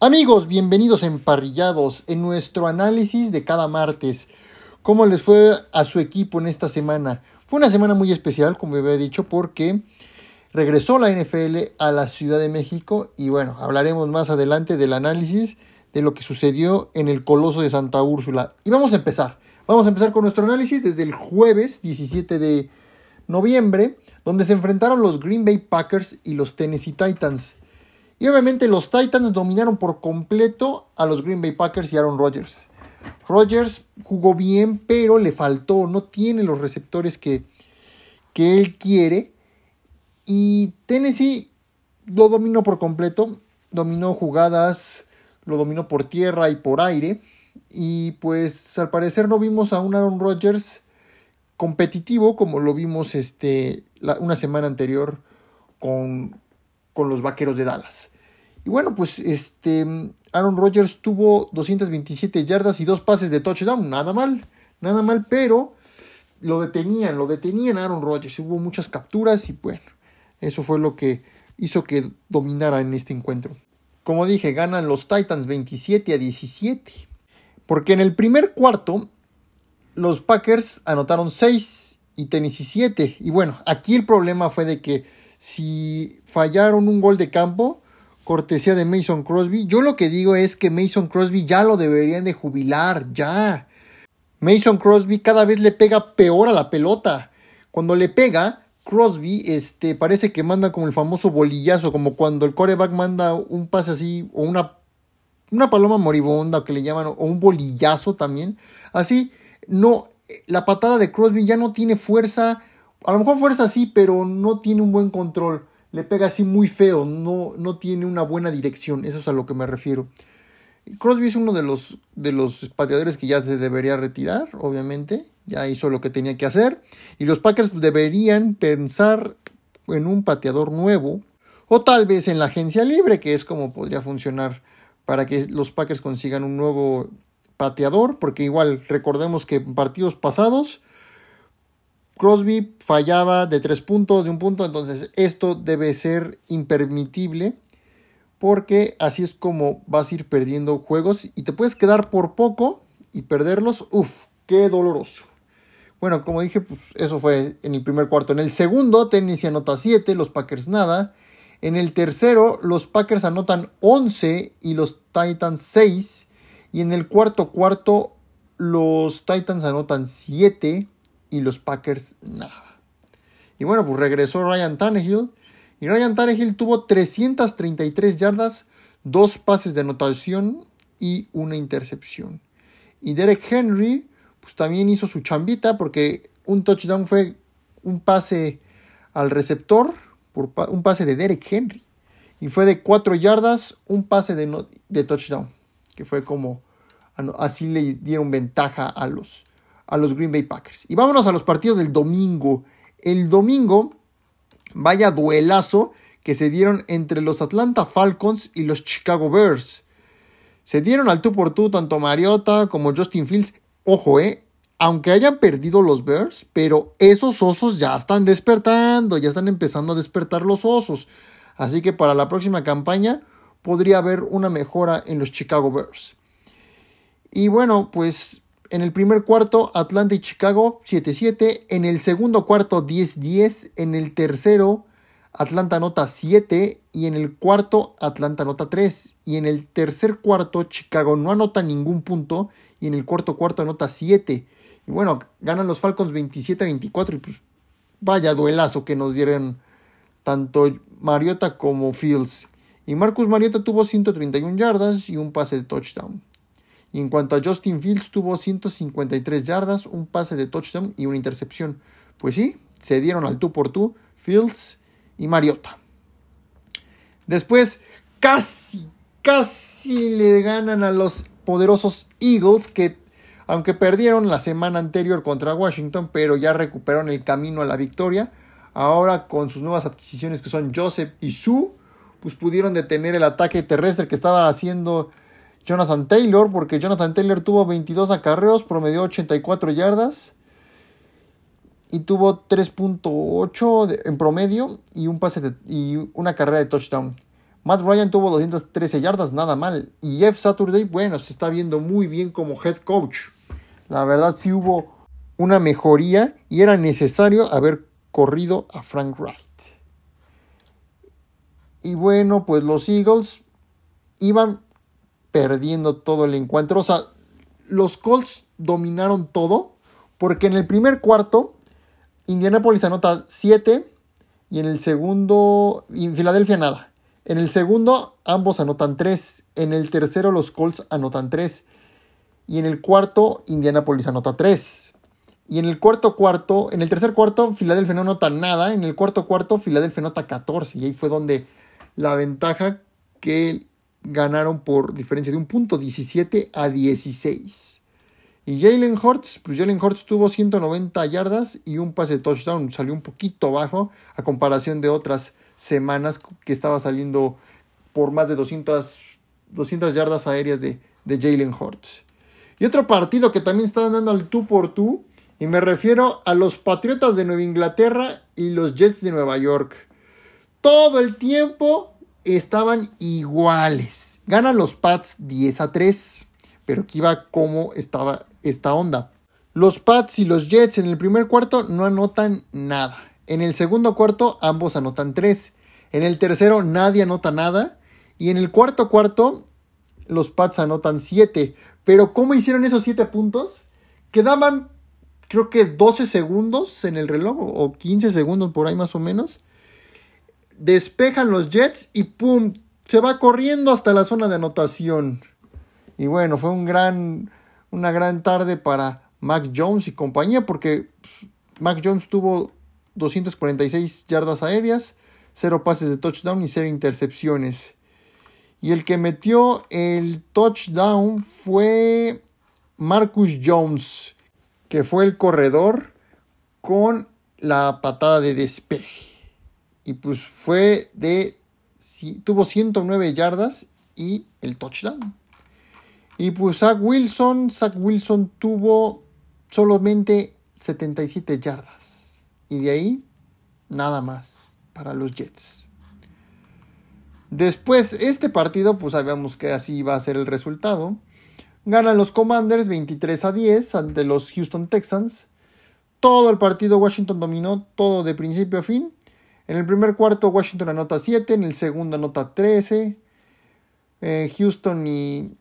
Amigos, bienvenidos emparrillados en nuestro análisis de cada martes. ¿Cómo les fue a su equipo en esta semana? Fue una semana muy especial, como había dicho, porque regresó la NFL a la Ciudad de México y bueno, hablaremos más adelante del análisis de lo que sucedió en el Coloso de Santa Úrsula. Y vamos a empezar. Vamos a empezar con nuestro análisis desde el jueves 17 de noviembre, donde se enfrentaron los Green Bay Packers y los Tennessee Titans. Y obviamente los Titans dominaron por completo a los Green Bay Packers y Aaron Rodgers. Rodgers jugó bien, pero le faltó, no tiene los receptores que, que él quiere. Y Tennessee lo dominó por completo, dominó jugadas, lo dominó por tierra y por aire. Y pues al parecer no vimos a un Aaron Rodgers competitivo como lo vimos este, una semana anterior con, con los Vaqueros de Dallas. Y bueno, pues este Aaron Rodgers tuvo 227 yardas y dos pases de touchdown, nada mal, nada mal, pero lo detenían, lo detenían Aaron Rodgers, hubo muchas capturas y bueno, eso fue lo que hizo que dominara en este encuentro. Como dije, ganan los Titans 27 a 17. Porque en el primer cuarto los Packers anotaron 6 y Tennessee 7. Y bueno, aquí el problema fue de que si fallaron un gol de campo, cortesía de Mason Crosby, yo lo que digo es que Mason Crosby ya lo deberían de jubilar, ya. Mason Crosby cada vez le pega peor a la pelota. Cuando le pega, Crosby este, parece que manda como el famoso bolillazo, como cuando el coreback manda un pase así, o una, una paloma moribunda, que le llaman, o un bolillazo también. Así, no, la patada de Crosby ya no tiene fuerza a lo mejor fuerza sí, pero no tiene un buen control. Le pega así muy feo, no, no tiene una buena dirección. Eso es a lo que me refiero. Crosby es uno de los, de los pateadores que ya se debería retirar, obviamente. Ya hizo lo que tenía que hacer. Y los Packers deberían pensar en un pateador nuevo. O tal vez en la agencia libre, que es como podría funcionar para que los Packers consigan un nuevo pateador. Porque igual recordemos que en partidos pasados Crosby fallaba de tres puntos, de un punto, entonces esto debe ser impermitible porque así es como vas a ir perdiendo juegos y te puedes quedar por poco y perderlos. Uf, qué doloroso. Bueno, como dije, pues eso fue en el primer cuarto. En el segundo, Tennessee anota 7, los Packers nada. En el tercero, los Packers anotan 11 y los Titans 6. Y en el cuarto cuarto, los Titans anotan 7 y los Packers nada. Y bueno, pues regresó Ryan Tannehill. Y Ryan Tannehill tuvo 333 yardas, dos pases de anotación y una intercepción. Y Derek Henry, pues también hizo su chambita porque un touchdown fue un pase al receptor, por un pase de Derek Henry. Y fue de 4 yardas, un pase de, de touchdown. Que fue como así le dieron ventaja a los, a los Green Bay Packers. Y vámonos a los partidos del domingo. El domingo, vaya duelazo que se dieron entre los Atlanta Falcons y los Chicago Bears. Se dieron al tú por tú tanto Mariota como Justin Fields. Ojo, eh, aunque hayan perdido los Bears, pero esos osos ya están despertando, ya están empezando a despertar los osos. Así que para la próxima campaña podría haber una mejora en los Chicago Bears. Y bueno, pues en el primer cuarto, Atlanta y Chicago 7-7. En el segundo cuarto, 10-10. En el tercero, Atlanta anota 7. Y en el cuarto, Atlanta anota 3. Y en el tercer cuarto, Chicago no anota ningún punto. Y en el cuarto cuarto anota 7. Y bueno, ganan los Falcons 27-24. Y pues vaya duelazo que nos dieron tanto Mariota como Fields. Y Marcus Mariota tuvo 131 yardas y un pase de touchdown. Y en cuanto a Justin Fields, tuvo 153 yardas, un pase de touchdown y una intercepción. Pues sí, se dieron al tú por tú Fields y Mariota. Después, casi, casi le ganan a los poderosos Eagles que, aunque perdieron la semana anterior contra Washington, pero ya recuperaron el camino a la victoria. Ahora con sus nuevas adquisiciones que son Joseph y Sue, pues pudieron detener el ataque terrestre que estaba haciendo Jonathan Taylor, porque Jonathan Taylor tuvo 22 acarreos, promedió 84 yardas y tuvo 3.8 en promedio y un pase y una carrera de touchdown. Matt Ryan tuvo 213 yardas, nada mal. Y Jeff Saturday, bueno, se está viendo muy bien como head coach. La verdad sí hubo una mejoría y era necesario haber corrido a Frank Wright. Y bueno, pues los Eagles iban perdiendo todo el encuentro. O sea, los Colts dominaron todo porque en el primer cuarto Indianapolis anota 7 y en el segundo, y Filadelfia nada. En el segundo ambos anotan 3, en el tercero los Colts anotan 3 y en el cuarto Indianapolis anota 3. Y en el cuarto cuarto, en el tercer cuarto Filadelfia no anota nada, en el cuarto cuarto Filadelfia anota 14 y ahí fue donde la ventaja que ganaron por diferencia de un punto, 17 a 16. Y Jalen Hurts, pues Jalen Hurts tuvo 190 yardas y un pase de touchdown. Salió un poquito bajo a comparación de otras semanas que estaba saliendo por más de 200, 200 yardas aéreas de, de Jalen Hurts. Y otro partido que también estaban dando al tú por tú, y me refiero a los Patriotas de Nueva Inglaterra y los Jets de Nueva York. Todo el tiempo estaban iguales. Ganan los Pats 10 a 3, pero aquí va cómo estaba esta onda. Los Pats y los Jets en el primer cuarto no anotan nada. En el segundo cuarto ambos anotan 3. En el tercero nadie anota nada. Y en el cuarto cuarto los Pats anotan 7. Pero ¿cómo hicieron esos 7 puntos? Quedaban creo que 12 segundos en el reloj o 15 segundos por ahí más o menos. Despejan los Jets y ¡pum! Se va corriendo hasta la zona de anotación. Y bueno, fue un gran una gran tarde para Mac Jones y compañía porque pues, Mac Jones tuvo 246 yardas aéreas, 0 pases de touchdown y 0 intercepciones. Y el que metió el touchdown fue Marcus Jones, que fue el corredor con la patada de despeje. Y pues fue de... Tuvo 109 yardas y el touchdown. Y pues Zach Wilson, Zach Wilson tuvo solamente 77 yardas. Y de ahí, nada más para los Jets. Después, este partido, pues sabíamos que así iba a ser el resultado. Ganan los Commanders 23 a 10 ante los Houston Texans. Todo el partido Washington dominó, todo de principio a fin. En el primer cuarto Washington anota 7, en el segundo anota 13. Eh, Houston y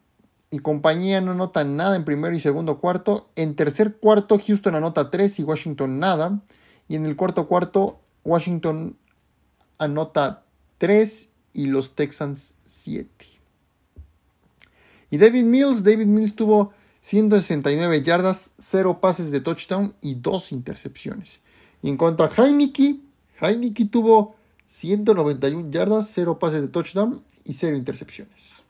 compañía no anotan nada en primero y segundo cuarto. En tercer cuarto, Houston anota 3 y Washington nada. Y en el cuarto cuarto, Washington anota 3 y los Texans 7. Y David Mills, David Mills tuvo 169 yardas, 0 pases de touchdown y 2 intercepciones. En cuanto a Heineke, Heineke tuvo 191 yardas, 0 pases de touchdown y 0 intercepciones.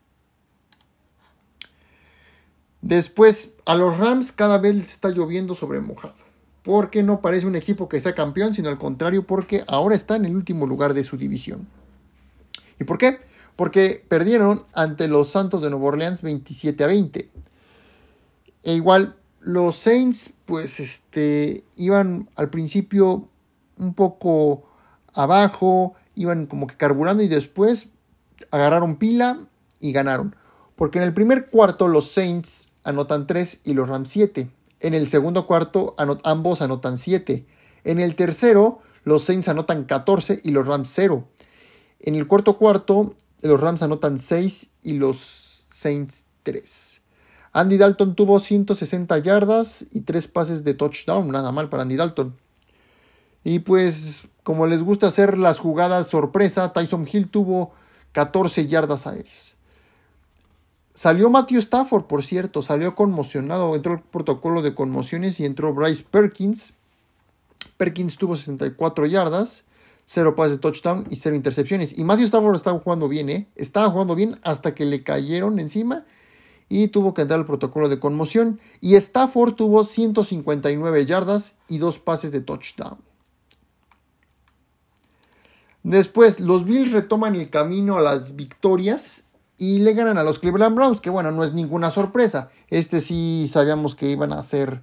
Después, a los Rams cada vez les está lloviendo sobre mojado. Porque no parece un equipo que sea campeón, sino al contrario, porque ahora está en el último lugar de su división. ¿Y por qué? Porque perdieron ante los Santos de Nueva Orleans 27 a 20. E igual, los Saints, pues, este, iban al principio un poco abajo, iban como que carburando y después agarraron pila y ganaron. Porque en el primer cuarto los Saints anotan 3 y los Rams 7. En el segundo cuarto ambos anotan 7. En el tercero los Saints anotan 14 y los Rams 0. En el cuarto cuarto los Rams anotan 6 y los Saints 3. Andy Dalton tuvo 160 yardas y 3 pases de touchdown, nada mal para Andy Dalton. Y pues como les gusta hacer las jugadas sorpresa, Tyson Hill tuvo 14 yardas aéreas. Salió Matthew Stafford, por cierto, salió conmocionado, entró el protocolo de conmociones y entró Bryce Perkins. Perkins tuvo 64 yardas, 0 pases de touchdown y 0 intercepciones. Y Matthew Stafford estaba jugando bien, ¿eh? Estaba jugando bien hasta que le cayeron encima y tuvo que entrar el protocolo de conmoción. Y Stafford tuvo 159 yardas y 2 pases de touchdown. Después, los Bills retoman el camino a las victorias y le ganan a los Cleveland Browns, que bueno, no es ninguna sorpresa. Este sí sabíamos que iban a hacer,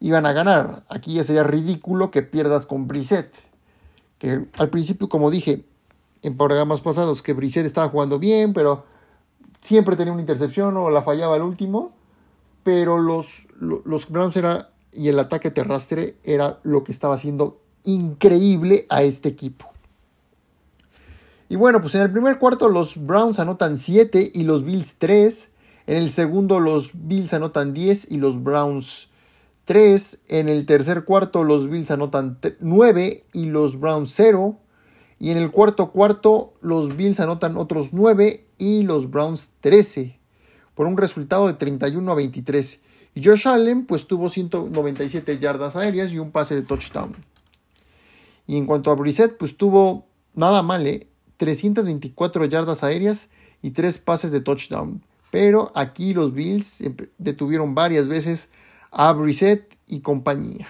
iban a ganar. Aquí ya sería ridículo que pierdas con Brissett. Que al principio, como dije, en programas pasados que Brissett estaba jugando bien, pero siempre tenía una intercepción o la fallaba al último. Pero los, los Browns era, y el ataque terrestre era lo que estaba haciendo increíble a este equipo. Y bueno, pues en el primer cuarto los Browns anotan 7 y los Bills 3. En el segundo los Bills anotan 10 y los Browns 3. En el tercer cuarto los Bills anotan 9 y los Browns 0. Y en el cuarto cuarto los Bills anotan otros 9 y los Browns 13. Por un resultado de 31 a 23. Y Josh Allen pues tuvo 197 yardas aéreas y un pase de touchdown. Y en cuanto a Brissett pues tuvo nada mal, ¿eh? 324 yardas aéreas y 3 pases de touchdown. Pero aquí los Bills detuvieron varias veces a Brissett y compañía.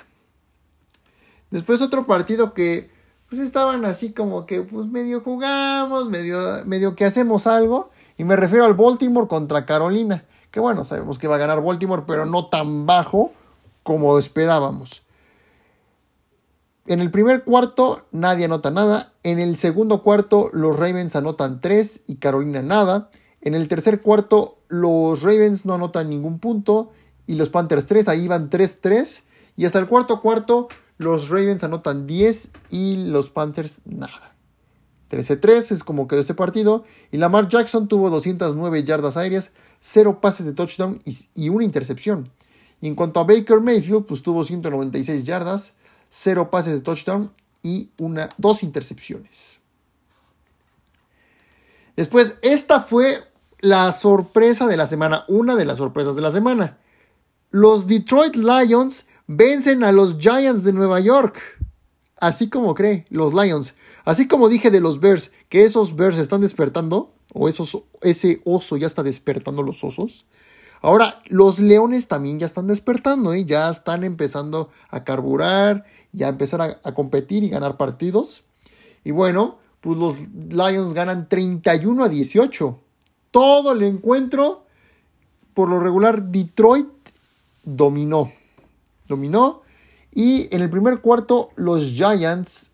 Después otro partido que pues estaban así como que pues medio jugamos, medio, medio que hacemos algo. Y me refiero al Baltimore contra Carolina. Que bueno, sabemos que va a ganar Baltimore, pero no tan bajo como esperábamos. En el primer cuarto nadie anota nada. En el segundo cuarto los Ravens anotan 3 y Carolina nada. En el tercer cuarto los Ravens no anotan ningún punto y los Panthers 3. Ahí van 3-3. Y hasta el cuarto cuarto los Ravens anotan 10 y los Panthers nada. 13-3 es como quedó este partido. Y Lamar Jackson tuvo 209 yardas aéreas, 0 pases de touchdown y, y una intercepción. Y en cuanto a Baker Mayfield, pues tuvo 196 yardas, 0 pases de touchdown y una, dos intercepciones. Después, esta fue la sorpresa de la semana, una de las sorpresas de la semana. Los Detroit Lions vencen a los Giants de Nueva York. Así como cree, los Lions. Así como dije de los Bears, que esos Bears están despertando, o esos, ese oso ya está despertando los osos. Ahora, los Leones también ya están despertando, ¿eh? ya están empezando a carburar ya empezar a, competir y ganar partidos. Y bueno, pues los Lions ganan 31 a 18. Todo el encuentro, por lo regular, Detroit dominó. Dominó. Y en el primer cuarto, los Giants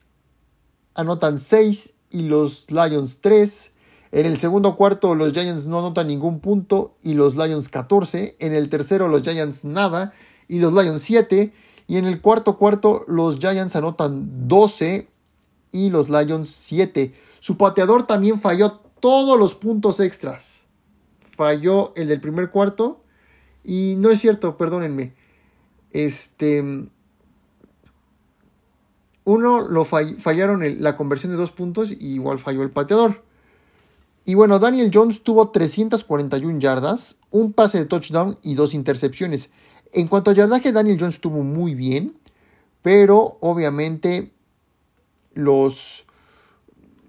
anotan 6 y los Lions 3. En el segundo cuarto, los Giants no anotan ningún punto y los Lions 14. En el tercero, los Giants nada y los Lions 7. Y en el cuarto cuarto los Giants anotan 12 y los Lions 7. Su pateador también falló todos los puntos extras. Falló el del primer cuarto. Y no es cierto, perdónenme. Este. Uno lo fallaron la conversión de dos puntos y igual falló el pateador. Y bueno, Daniel Jones tuvo 341 yardas, un pase de touchdown y dos intercepciones. En cuanto a yardaje, Daniel Jones estuvo muy bien, pero obviamente los,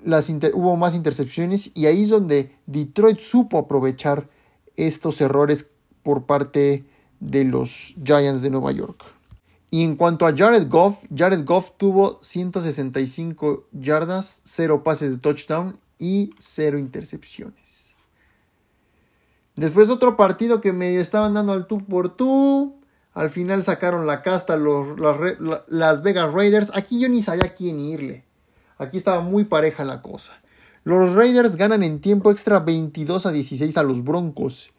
las hubo más intercepciones y ahí es donde Detroit supo aprovechar estos errores por parte de los Giants de Nueva York. Y en cuanto a Jared Goff, Jared Goff tuvo 165 yardas, 0 pases de touchdown y 0 intercepciones. Después otro partido que me estaban dando al tú por tú. Al final sacaron la casta los, las, Vegas Raiders. Aquí yo ni sabía quién irle. Aquí estaba muy pareja la cosa. Los Raiders ganan en tiempo extra 22 a 16 a los Broncos.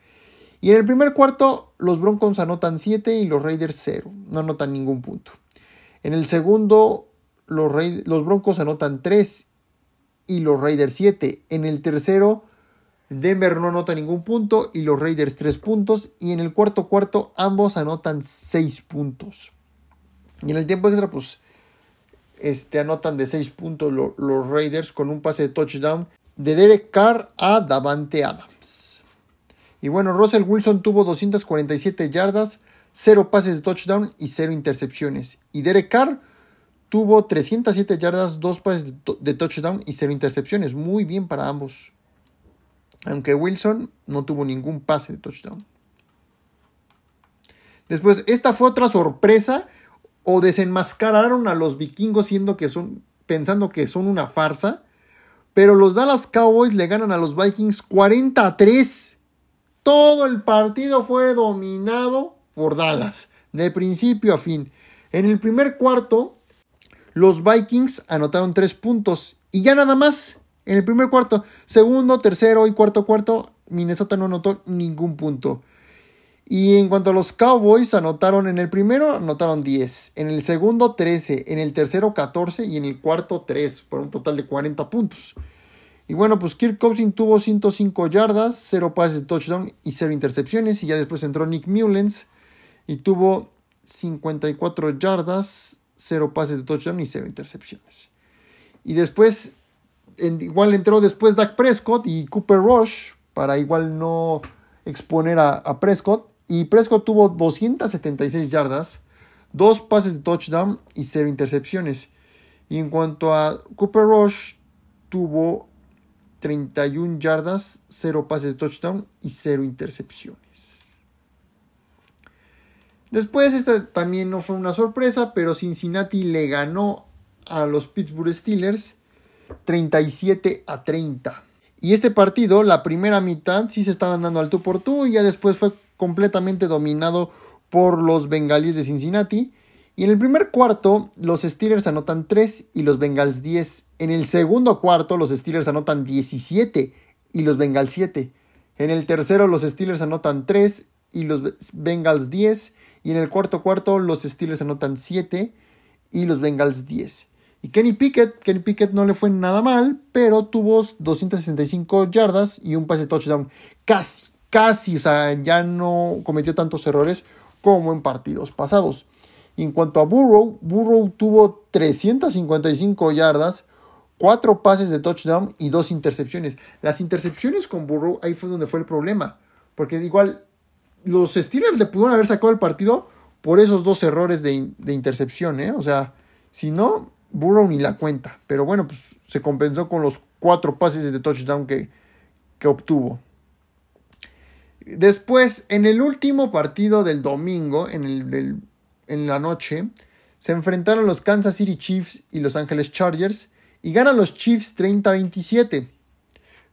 Y en el primer cuarto los Broncos anotan 7 y los Raiders 0. No anotan ningún punto. En el segundo los, los Broncos anotan 3 y los Raiders 7. En el tercero Denver no anota ningún punto y los Raiders 3 puntos. Y en el cuarto cuarto ambos anotan 6 puntos. Y en el tiempo extra, pues, este, anotan de 6 puntos los Raiders con un pase de touchdown de Derek Carr a Davante Adams. Y bueno, Russell Wilson tuvo 247 yardas, 0 pases de touchdown y 0 intercepciones. Y Derek Carr tuvo 307 yardas, 2 pases de touchdown y 0 intercepciones. Muy bien para ambos aunque Wilson no tuvo ningún pase de touchdown. Después, esta fue otra sorpresa o desenmascararon a los vikingos siendo que son, pensando que son una farsa. Pero los Dallas Cowboys le ganan a los Vikings 40 a 3. Todo el partido fue dominado por Dallas, de principio a fin. En el primer cuarto, los Vikings anotaron 3 puntos y ya nada más. En el primer cuarto, segundo, tercero y cuarto cuarto, Minnesota no anotó ningún punto. Y en cuanto a los Cowboys, anotaron en el primero, anotaron 10, en el segundo 13, en el tercero 14 y en el cuarto 3, por un total de 40 puntos. Y bueno, pues Kirk Cousins tuvo 105 yardas, 0 pases de touchdown y 0 intercepciones. Y ya después entró Nick Mullens y tuvo 54 yardas, 0 pases de touchdown y 0 intercepciones. Y después, igual entró después Dak Prescott y Cooper Rush para igual no exponer a, Prescott. Y Prescott tuvo 276 yardas, 2 pases de touchdown y 0 intercepciones. Y en cuanto a Cooper Rush, tuvo 31 yardas, 0 pases de touchdown y 0 intercepciones. Después, esta también no fue una sorpresa, pero Cincinnati le ganó a los Pittsburgh Steelers 37 a 30. Y este partido, la primera mitad, sí se estaban dando al tú por tú y ya después fue completamente dominado por los bengalíes de Cincinnati. Y en el primer cuarto, los Steelers anotan 3 y los Bengals 10. En el segundo cuarto, los Steelers anotan 17 y los Bengals 7. En el tercero, los Steelers anotan 3 y los Bengals 10. Y en el cuarto cuarto, los Steelers anotan 7 y los Bengals 10. Y Kenny Pickett, Kenny Pickett no le fue nada mal, pero tuvo 265 yardas y un pase de touchdown. Casi, casi, o sea, ya no cometió tantos errores como en partidos pasados. Y en cuanto a Burrow, Burrow tuvo 355 yardas, 4 pases de touchdown y 2 intercepciones. Las intercepciones con Burrow, ahí fue donde fue el problema. Porque igual los Steelers le pudieron haber sacado el partido por esos dos errores de, intercepción. ¿eh? O sea, si no, Burrow ni la cuenta. Pero bueno, pues se compensó con los 4 pases de touchdown que, que obtuvo. Después, en el último partido del domingo, en el del en la noche, se enfrentaron los Kansas City Chiefs y los Angeles Chargers y ganan los Chiefs 30-27.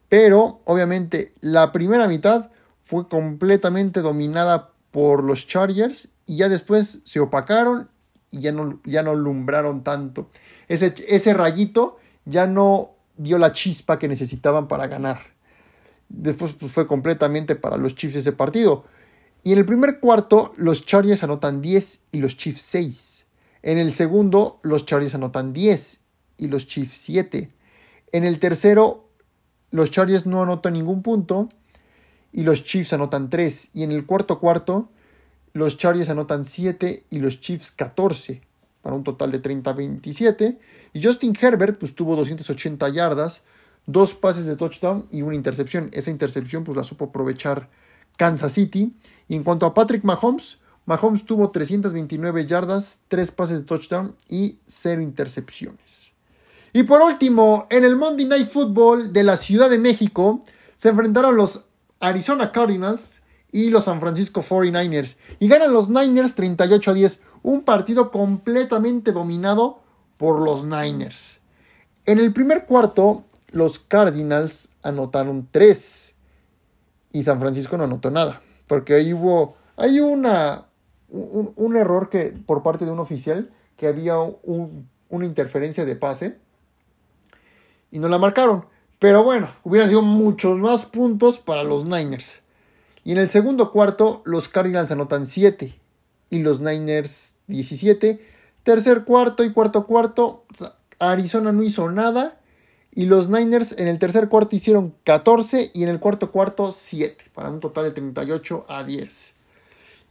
Pero, obviamente, la primera mitad fue completamente dominada por los Chargers y ya después se opacaron y ya no, ya no tanto. Ese, ese rayito ya no dio la chispa que necesitaban para ganar. Después pues, fue completamente para los Chiefs ese partido. Y en el primer cuarto, los Chargers anotan 10 y los Chiefs 6. En el segundo, los Chargers anotan 10 y los Chiefs 7. En el tercero, los Chargers no anotan ningún punto y los Chiefs anotan 3. Y en el cuarto cuarto, los Chargers anotan 7 y los Chiefs 14, para un total de 30-27. Y Justin Herbert pues, tuvo 280 yardas, dos pases de touchdown y una intercepción. Esa intercepción pues, la supo aprovechar Kansas City. Y en cuanto a Patrick Mahomes, Mahomes tuvo 329 yardas, 3 pases de touchdown y 0 intercepciones. Y por último, en el Monday Night Football de la Ciudad de México, se enfrentaron los Arizona Cardinals y los San Francisco 49ers. Y ganan los Niners 38 a 10. Un partido completamente dominado por los Niners. En el primer cuarto, los Cardinals anotaron 3 y San Francisco no anotó nada. Porque ahí hubo, hay una, un, error que, por parte de un oficial que había una interferencia de pase y no la marcaron. Pero bueno, hubieran sido muchos más puntos para los Niners. Y en el segundo cuarto, los Cardinals anotan 7 y los Niners 17. Tercer cuarto y cuarto cuarto, Arizona no hizo nada y los Niners en el tercer cuarto hicieron 14 y en el cuarto cuarto 7, para un total de 38 a 10.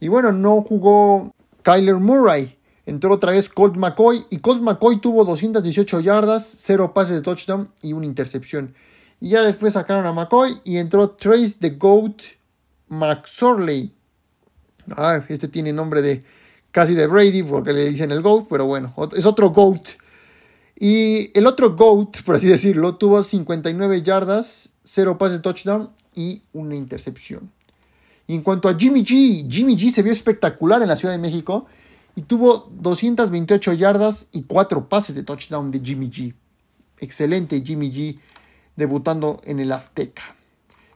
Y bueno, no jugó Kyler Murray. Entró otra vez Colt McCoy y Colt McCoy tuvo 218 yardas, 0 pases de touchdown y una intercepción. Y ya después sacaron a McCoy y entró Trace the Goat McSorley. Ah, este tiene nombre de casi de Brady porque le dicen el Goat, pero bueno, es otro Goat y el otro GOAT, por así decirlo, tuvo 59 yardas, 0 pases touchdown y una intercepción. Y en cuanto a Jimmy G, Jimmy G se vio espectacular en la Ciudad de México y tuvo 228 yardas y 4 pases de touchdown de Jimmy G. Excelente Jimmy G debutando en el Azteca.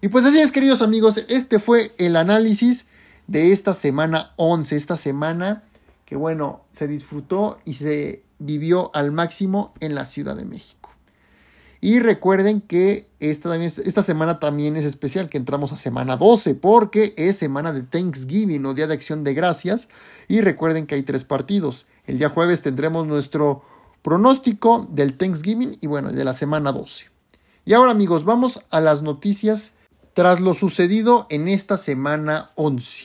Y pues así es, queridos amigos, este fue el análisis de esta semana 11, esta semana que bueno, se disfrutó y se vivió al máximo en la Ciudad de México. Y recuerden que esta, esta semana también es especial, que entramos a semana 12, porque es semana de Thanksgiving o Día de Acción de Gracias. Y recuerden que hay tres partidos. El día jueves tendremos nuestro pronóstico del Thanksgiving y bueno, de la semana 12. Y ahora amigos, vamos a las noticias tras lo sucedido en esta semana 11.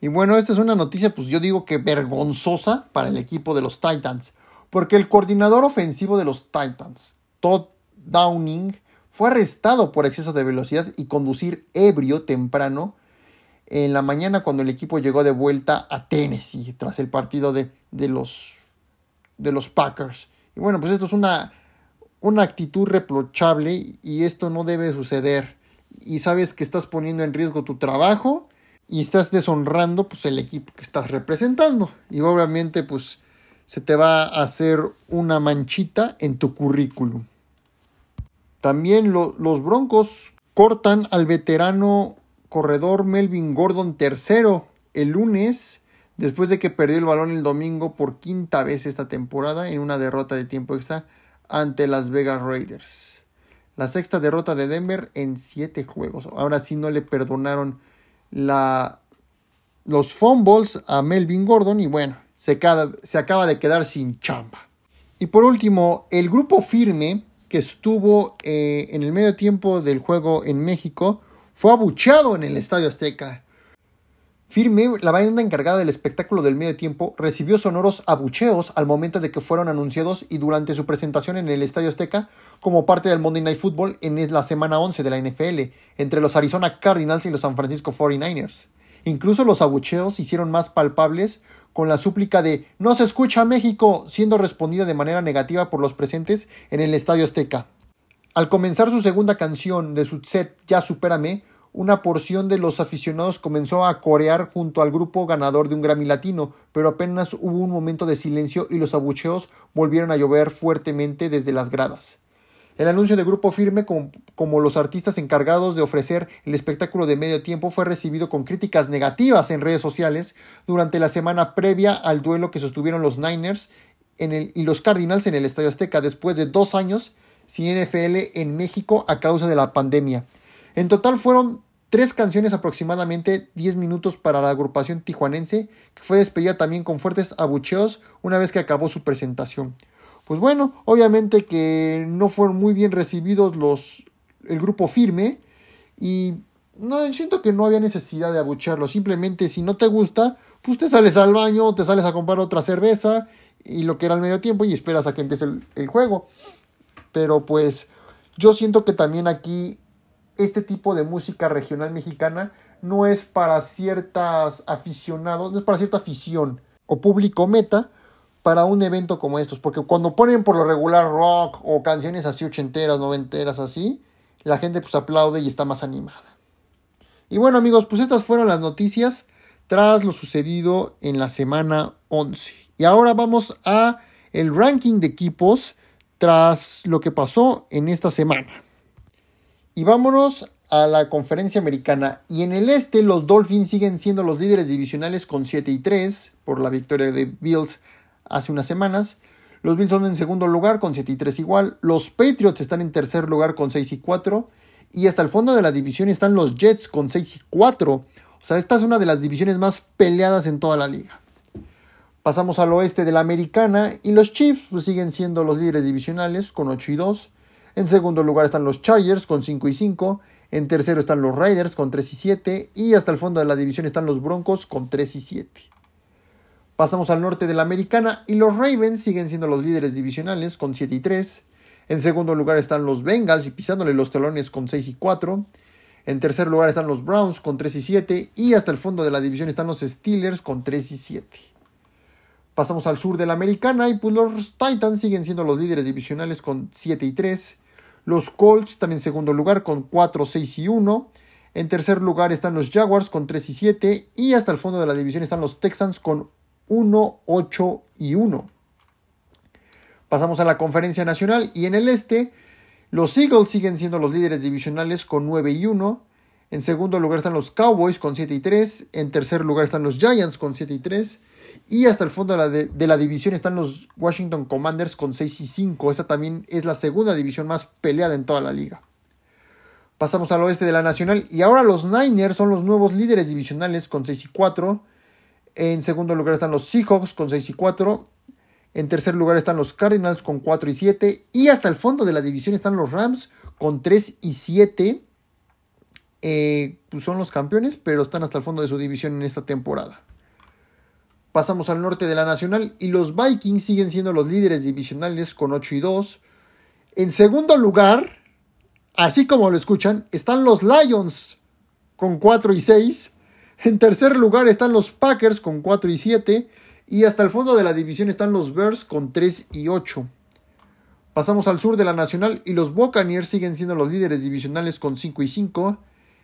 Y bueno, esta es una noticia, pues yo digo que vergonzosa para el equipo de los Titans, porque el coordinador ofensivo de los Titans, Todd Downing fue arrestado por exceso de velocidad y conducir ebrio temprano en la mañana cuando el equipo llegó de vuelta a Tennessee tras el partido de, de, los, de los Packers. Y bueno, pues esto es una, una actitud reprochable y esto no debe suceder. Y sabes que estás poniendo en riesgo tu trabajo y estás deshonrando pues, el equipo que estás representando. Y obviamente pues se te va a hacer una manchita en tu currículum. También los Broncos cortan al veterano corredor Melvin Gordon tercero el lunes después de que perdió el balón el domingo por quinta vez esta temporada en una derrota de tiempo extra ante las Vegas Raiders. La sexta derrota de Denver en siete juegos. Ahora sí no le perdonaron la, los fumbles a Melvin Gordon y bueno, se, se acaba de quedar sin chamba. Y por último, el grupo firme que estuvo eh, en el medio tiempo del juego en México, fue abucheado en el Estadio Azteca. Firme, la banda encargada del espectáculo del medio tiempo, recibió sonoros abucheos al momento de que fueron anunciados y durante su presentación en el Estadio Azteca como parte del Monday Night Football en la semana 11 de la NFL, entre los Arizona Cardinals y los San Francisco 49ers. Incluso los abucheos se hicieron más palpables con la súplica de No se escucha México, siendo respondida de manera negativa por los presentes en el Estadio Azteca. Al comenzar su segunda canción de su set Ya Supérame, una porción de los aficionados comenzó a corear junto al grupo ganador de un Grammy Latino, pero apenas hubo un momento de silencio y los abucheos volvieron a llover fuertemente desde las gradas. El anuncio de Grupo Firme como, los artistas encargados de ofrecer el espectáculo de medio tiempo fue recibido con críticas negativas en redes sociales durante la semana previa al duelo que sostuvieron los Niners y los Cardinals en el Estadio Azteca después de dos años sin NFL en México a causa de la pandemia. En total fueron tres canciones aproximadamente 10 minutos para la agrupación tijuanense, que fue despedida también con fuertes abucheos una vez que acabó su presentación pues bueno, obviamente que no fueron muy bien recibidos los el grupo firme y no siento que no había necesidad de abuchearlo, simplemente si no te gusta, pues te sales al baño, te sales a comprar otra cerveza y lo que era al medio tiempo y esperas a que empiece el, el juego. Pero pues yo siento que también aquí este tipo de música regional mexicana no es para ciertas aficionados, no es para cierta afición o público meta, para un evento como estos, porque cuando ponen por lo regular rock o canciones así ochenteras, noventeras, así, la gente pues aplaude y está más animada. Y bueno amigos, pues estas fueron las noticias tras lo sucedido en la semana 11. Y ahora vamos a el ranking de equipos tras lo que pasó en esta semana. Y vámonos a la conferencia americana. Y en el este los Dolphins siguen siendo los líderes divisionales con 7 y 3 por la victoria de Bills hace unas semanas. Los Bills son en segundo lugar con 7 y 3 igual. Los Patriots están en tercer lugar con 6 y 4. Y hasta el fondo de la división están los Jets con 6 y 4. O sea, esta es una de las divisiones más peleadas en toda la liga. Pasamos al oeste de la americana y los Chiefs pues, siguen siendo los líderes divisionales con 8 y 2. En segundo lugar están los Chargers con 5 y 5. En tercero están los Raiders con 3 y 7. Y hasta el fondo de la división están los Broncos con 3 y 7. Pasamos al norte de la americana y los Ravens siguen siendo los líderes divisionales con 7 y 3. En segundo lugar están los Bengals y pisándole los talones con 6 y 4. En tercer lugar están los Browns con 3 y 7. Y hasta el fondo de la división están los Steelers con 3 y 7. Pasamos al sur de la americana y pues los Titans siguen siendo los líderes divisionales con 7 y 3. Los Colts están en segundo lugar con 4, 6 y 1. En tercer lugar están los Jaguars con 3 y 7. Y hasta el fondo de la división están los Texans con 1, 8 y 1. Pasamos a la conferencia nacional y en el este los Eagles siguen siendo los líderes divisionales con 9 y 1. En segundo lugar están los Cowboys con 7 y 3. En tercer lugar están los Giants con 7 y 3. Y hasta el fondo de la, de la, división están los Washington Commanders con 6 y 5. Esta también es la segunda división más peleada en toda la liga. Pasamos al oeste de la Nacional. Y ahora los Niners son los nuevos líderes divisionales con 6 y 4. En segundo lugar están los Seahawks con 6 y 4. En tercer lugar están los Cardinals con 4 y 7. Y hasta el fondo de la división están los Rams con 3 y 7. Eh, pues son los campeones, pero están hasta el fondo de su división en esta temporada. Pasamos al norte de la Nacional y los Vikings siguen siendo los líderes divisionales con 8 y 2. En segundo lugar, así como lo escuchan, están los Lions con 4 y 6. En tercer lugar están los Packers con 4 y 7. Y hasta el fondo de la división están los Bears con 3 y 8. Pasamos al sur de la Nacional y los Buccaneers siguen siendo los líderes divisionales con 5 y 5.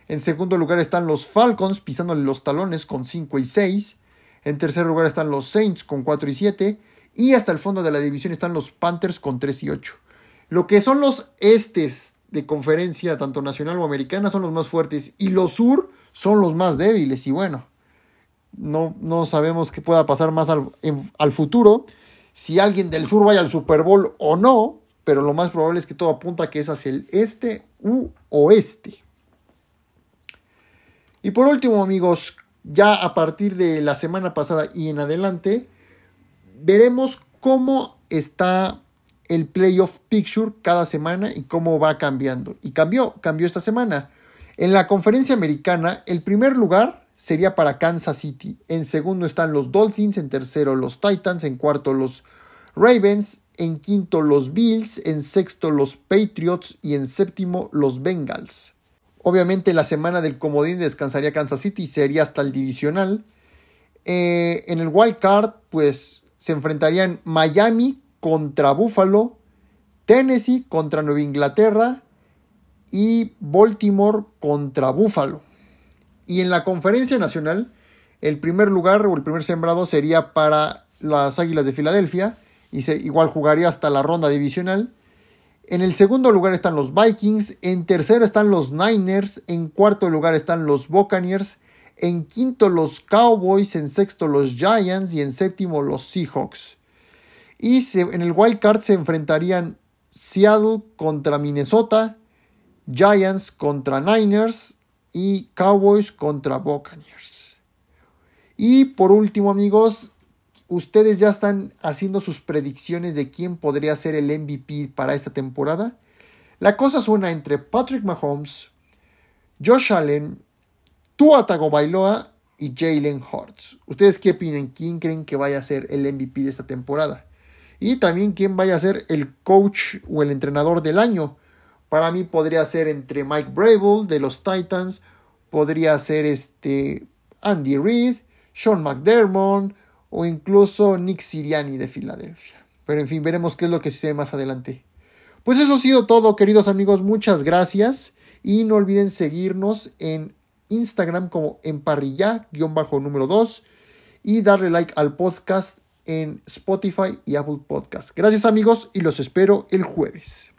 En segundo lugar están los Falcons pisándole los talones con 5 y 6. En tercer lugar están los Saints con 4 y 7. Y hasta el fondo de la división están los Panthers con 3 y 8. Lo que son los estes de conferencia, tanto nacional o americana, son los más fuertes. Y los sur son los más débiles. Y bueno, no, no sabemos qué pueda pasar más al, al futuro. Si alguien del sur vaya al Super Bowl o no. Pero lo más probable es que todo apunta que es hacia el este u oeste. Y por último, amigos, ya a partir de la semana pasada y en adelante, veremos cómo está el playoff picture cada semana y cómo va cambiando. Y cambió, cambió esta semana. En la conferencia americana, el primer lugar sería para Kansas City. En segundo están los Dolphins, en tercero los Titans, en cuarto los Ravens, en quinto los Bills, en sexto los Patriots y en séptimo los Bengals. Obviamente la semana del comodín descansaría Kansas City, sería hasta el divisional. Eh, en el wild card, pues se enfrentarían Miami contra Buffalo, Tennessee contra Nueva Inglaterra y Baltimore contra Buffalo. Y en la conferencia nacional, el primer lugar o el primer sembrado sería para las Águilas de Filadelfia y igual jugaría hasta la ronda divisional. En el segundo lugar están los Vikings, en tercero están los Niners, en cuarto lugar están los Buccaneers, en quinto los Cowboys, en sexto los Giants y en séptimo los Seahawks. Y en el wild card se enfrentarían Seattle contra Minnesota, Giants contra Niners y Cowboys contra Buccaneers. Y por último amigos, ¿Ustedes ya están haciendo sus predicciones de quién podría ser el MVP para esta temporada? La cosa suena entre Patrick Mahomes, Josh Allen, Tua Tagovailoa y Jalen Hurts. ¿Ustedes qué opinan? ¿Quién creen que vaya a ser el MVP de esta temporada? Y también quién vaya a ser el coach o el entrenador del año. Para mí podría ser entre Mike Brable de los Titans, podría ser este Andy Reid, Sean McDermott, o incluso Nick Siriani de Filadelfia. Pero en fin, veremos qué es lo que sucede más adelante. Pues eso ha sido todo, queridos amigos. Muchas gracias. Y no olviden seguirnos en Instagram como emparrilla-número 2 y darle like al podcast en Spotify y Apple Podcast. Gracias amigos y los espero el jueves.